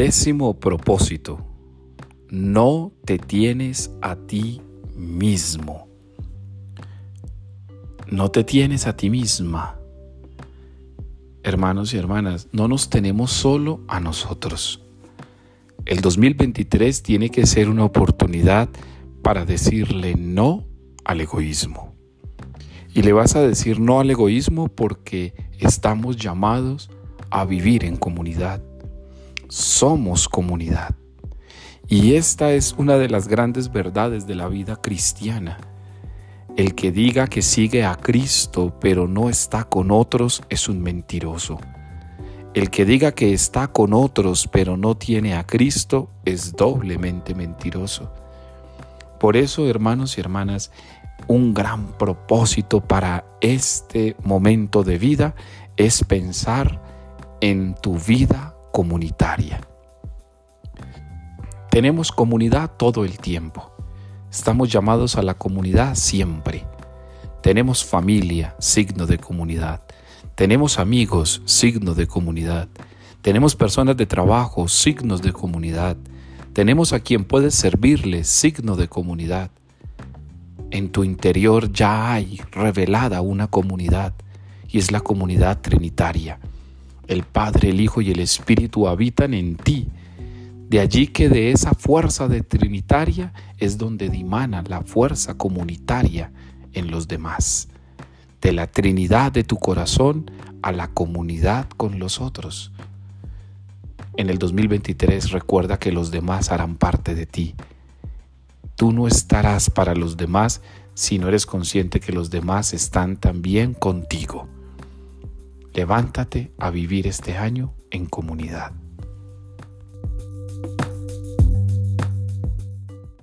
Décimo propósito. No te tienes a ti mismo. No te tienes a ti misma. Hermanos y hermanas, no nos tenemos solo a nosotros. El 2023 tiene que ser una oportunidad para decirle no al egoísmo. Y le vas a decir no al egoísmo porque estamos llamados a vivir en comunidad. Somos comunidad. Y esta es una de las grandes verdades de la vida cristiana. El que diga que sigue a Cristo pero no está con otros es un mentiroso. El que diga que está con otros pero no tiene a Cristo es doblemente mentiroso. Por eso, hermanos y hermanas, un gran propósito para este momento de vida es pensar en tu vida comunitaria. Tenemos comunidad todo el tiempo. Estamos llamados a la comunidad siempre. Tenemos familia, signo de comunidad. Tenemos amigos, signo de comunidad. Tenemos personas de trabajo, signos de comunidad. Tenemos a quien puedes servirle, signo de comunidad. En tu interior ya hay revelada una comunidad y es la comunidad trinitaria. El Padre, el Hijo y el Espíritu habitan en ti. De allí que de esa fuerza de trinitaria es donde dimana la fuerza comunitaria en los demás. De la Trinidad de tu corazón a la comunidad con los otros. En el 2023 recuerda que los demás harán parte de ti. Tú no estarás para los demás si no eres consciente que los demás están también contigo. Levántate a vivir este año en comunidad.